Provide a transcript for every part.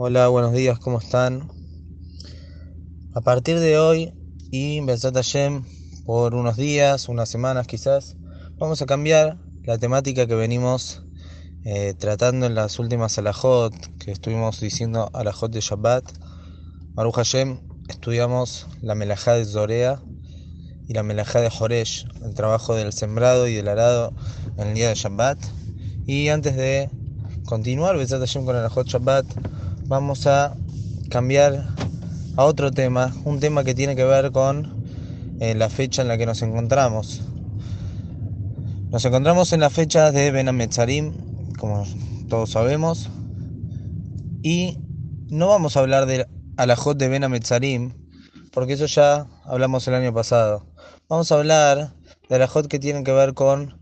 Hola, buenos días, ¿cómo están? A partir de hoy y Besat Hashem, por unos días, unas semanas quizás, vamos a cambiar la temática que venimos eh, tratando en las últimas alajot, que estuvimos diciendo alajot de Shabbat. Baruch Hashem, estudiamos la melajá de Zorea y la melajá de Joresh, el trabajo del sembrado y del arado en el día de Shabbat. Y antes de continuar Besat Hashem con alajot Shabbat, vamos a cambiar a otro tema, un tema que tiene que ver con eh, la fecha en la que nos encontramos. Nos encontramos en la fecha de Ben como todos sabemos, y no vamos a hablar del alajot de Ben porque eso ya hablamos el año pasado. Vamos a hablar del alajot que tiene que ver con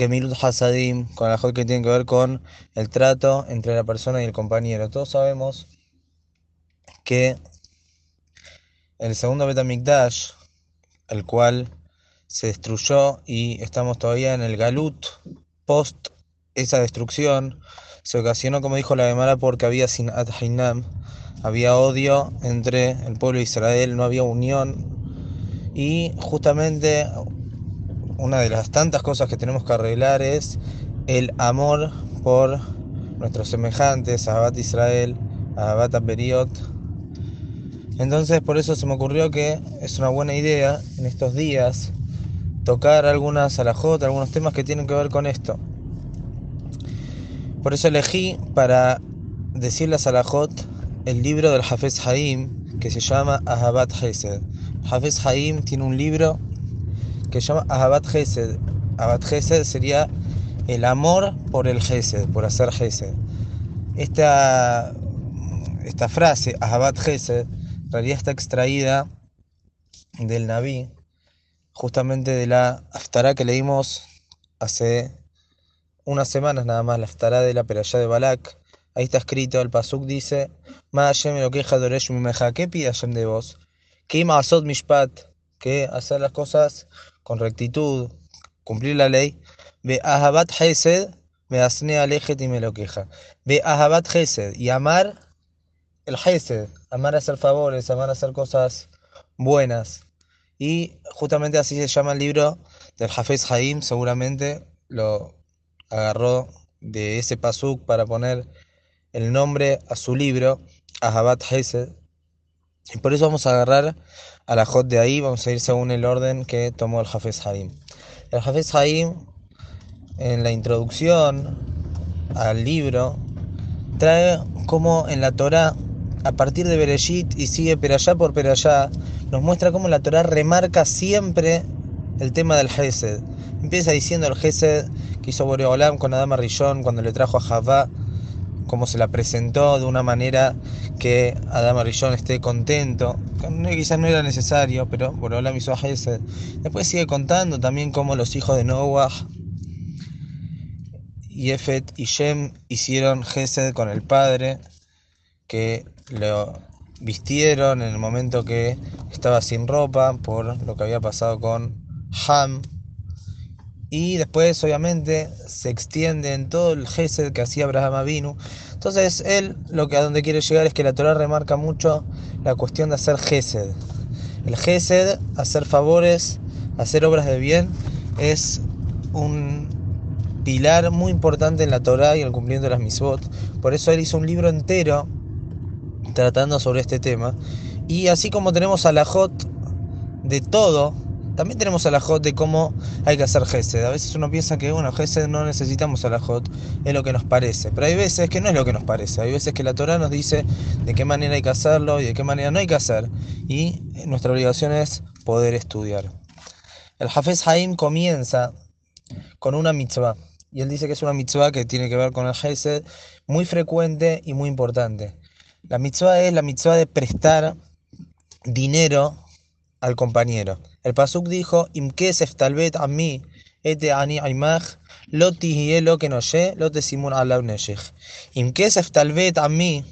Gemilut Hasadim, con la que tiene que ver con el trato entre la persona y el compañero. Todos sabemos que el segundo Betamikdash, el cual se destruyó y estamos todavía en el Galut post esa destrucción, se ocasionó, como dijo la Gemara, porque había sin Hainam, había odio entre el pueblo de Israel, no había unión y justamente una de las tantas cosas que tenemos que arreglar es el amor por nuestros semejantes, a Abat Israel, a Abat Beriot. Entonces por eso se me ocurrió que es una buena idea en estos días tocar algunas alajot, algunos temas que tienen que ver con esto. Por eso elegí para decirles a alajot el libro del Hafez Haim que se llama Ahabat Hesed. Hafez Haim tiene un libro que se llama Ahabat Gesed. Ahabat Gesed sería el amor por el Gesed, por hacer Gesed. Esta, esta frase, Ahabat Gesed, en realidad está extraída del Naví, justamente de la Aftará que leímos hace unas semanas nada más, la Aftará de la Perayá de Balak. Ahí está escrito, el Pasuk dice, ¿qué pide Hashem de vos? Mishpat, que hacer las cosas con rectitud, cumplir la ley. Ve ahabat hesed, me asne alejet y me lo queja. Ve ahabat hesed y amar el hesed, amar hacer favores, amar hacer cosas buenas. Y justamente así se llama el libro del Hafez Haim, seguramente lo agarró de ese pasuk para poner el nombre a su libro, Ahabat Hesed. Y por eso vamos a agarrar a la Jot de ahí, vamos a ir según el orden que tomó el Hafez Haim. El Hafez Haim, en la introducción al libro, trae como en la Torah, a partir de Bereshit y sigue allá por allá, nos muestra cómo la Torah remarca siempre el tema del Hesed. Empieza diciendo el Hesed que hizo Boreolam con Adama Rishon cuando le trajo a Javá cómo se la presentó de una manera que Adam Rillón esté contento. Quizás no era necesario, pero bueno, la hizo Gesed. Después sigue contando también cómo los hijos de Noah, Yefet y Shem hicieron Gesed con el padre, que lo vistieron en el momento que estaba sin ropa por lo que había pasado con Ham. Y después, obviamente, se extiende en todo el Gesed que hacía Abraham Avinu. Entonces, él lo que a donde quiere llegar es que la Torah remarca mucho la cuestión de hacer Gesed. El Gesed, hacer favores, hacer obras de bien, es un pilar muy importante en la Torah y el cumplimiento de las misbot. Por eso él hizo un libro entero tratando sobre este tema. Y así como tenemos a la Jot de todo, también tenemos a la de cómo hay que hacer Gesed. A veces uno piensa que, bueno, Gesed no necesitamos a la es lo que nos parece. Pero hay veces que no es lo que nos parece. Hay veces que la Torah nos dice de qué manera hay que hacerlo y de qué manera no hay que hacer. Y nuestra obligación es poder estudiar. El Hafez Haim comienza con una mitzvah. Y él dice que es una mitzvah que tiene que ver con el Gesed, muy frecuente y muy importante. La mitzvah es la mitzvah de prestar dinero al compañero. El Pasuk dijo, Imkesef talbet a mí, ete ani aimach, lo lo que simun ala Imkesef talbet a mí,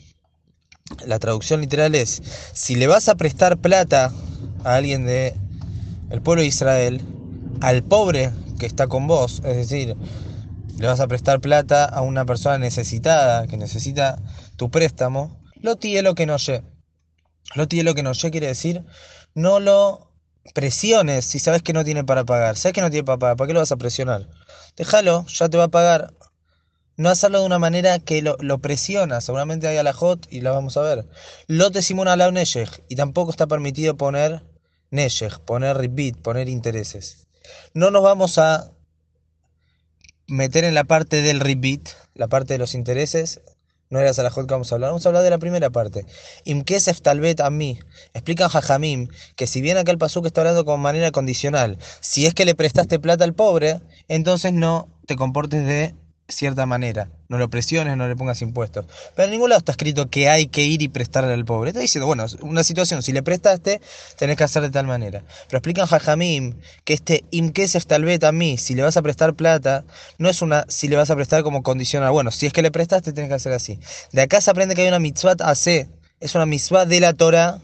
la traducción literal es, si le vas a prestar plata a alguien de el pueblo de Israel, al pobre que está con vos, es decir, le vas a prestar plata a una persona necesitada, que necesita tu préstamo, Lo lo que no sé. Lo lo que no sé quiere decir no lo presiones si sabes que no tiene para pagar. Sabes que no tiene para pagar, ¿para qué lo vas a presionar? Déjalo, ya te va a pagar. No hacerlo de una manera que lo, presiona. Seguramente hay a la hot y la vamos a ver. Lo te simona la y tampoco está permitido poner neshech, poner repeat, poner intereses. No nos vamos a meter en la parte del repeat, la parte de los intereses, no era Salahot que vamos a hablar, vamos a hablar de la primera parte. Imkesef talbet a mí. Explican Jajamim que si bien acá el pasuk está hablando con manera condicional, si es que le prestaste plata al pobre, entonces no te comportes de cierta manera. No lo presiones, no le pongas impuestos. Pero en ningún lado está escrito que hay que ir y prestarle al pobre. Está diciendo, bueno, una situación, si le prestaste, tenés que hacer de tal manera. Pero explican Jajamim que este imkesef tal vez a mí, si le vas a prestar plata, no es una si le vas a prestar como condicional. Bueno, si es que le prestaste, tenés que hacer así. De acá se aprende que hay una mitzvah AC, es una mitzvah de la Torah,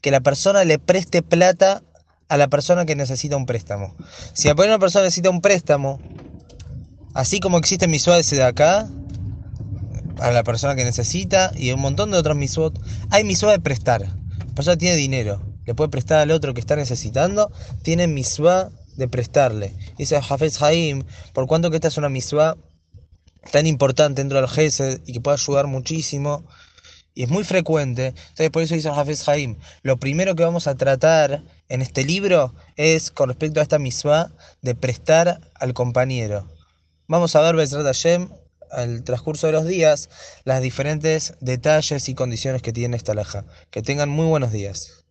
que la persona le preste plata a la persona que necesita un préstamo. Si a una persona necesita un préstamo, Así como existen miswot de acá, a la persona que necesita, y un montón de otros miswot, hay miswot de prestar. La persona tiene dinero, le puede prestar al otro que está necesitando, tiene miswot de prestarle. Dice Hafez Haim, por cuanto que esta es una miswot tan importante dentro del Gesed y que puede ayudar muchísimo, y es muy frecuente. Entonces, por eso dice Hafez Haim, lo primero que vamos a tratar en este libro es con respecto a esta misma de prestar al compañero. Vamos a ver, Bezrat Hashem, al transcurso de los días, las diferentes detalles y condiciones que tiene esta laja. Que tengan muy buenos días.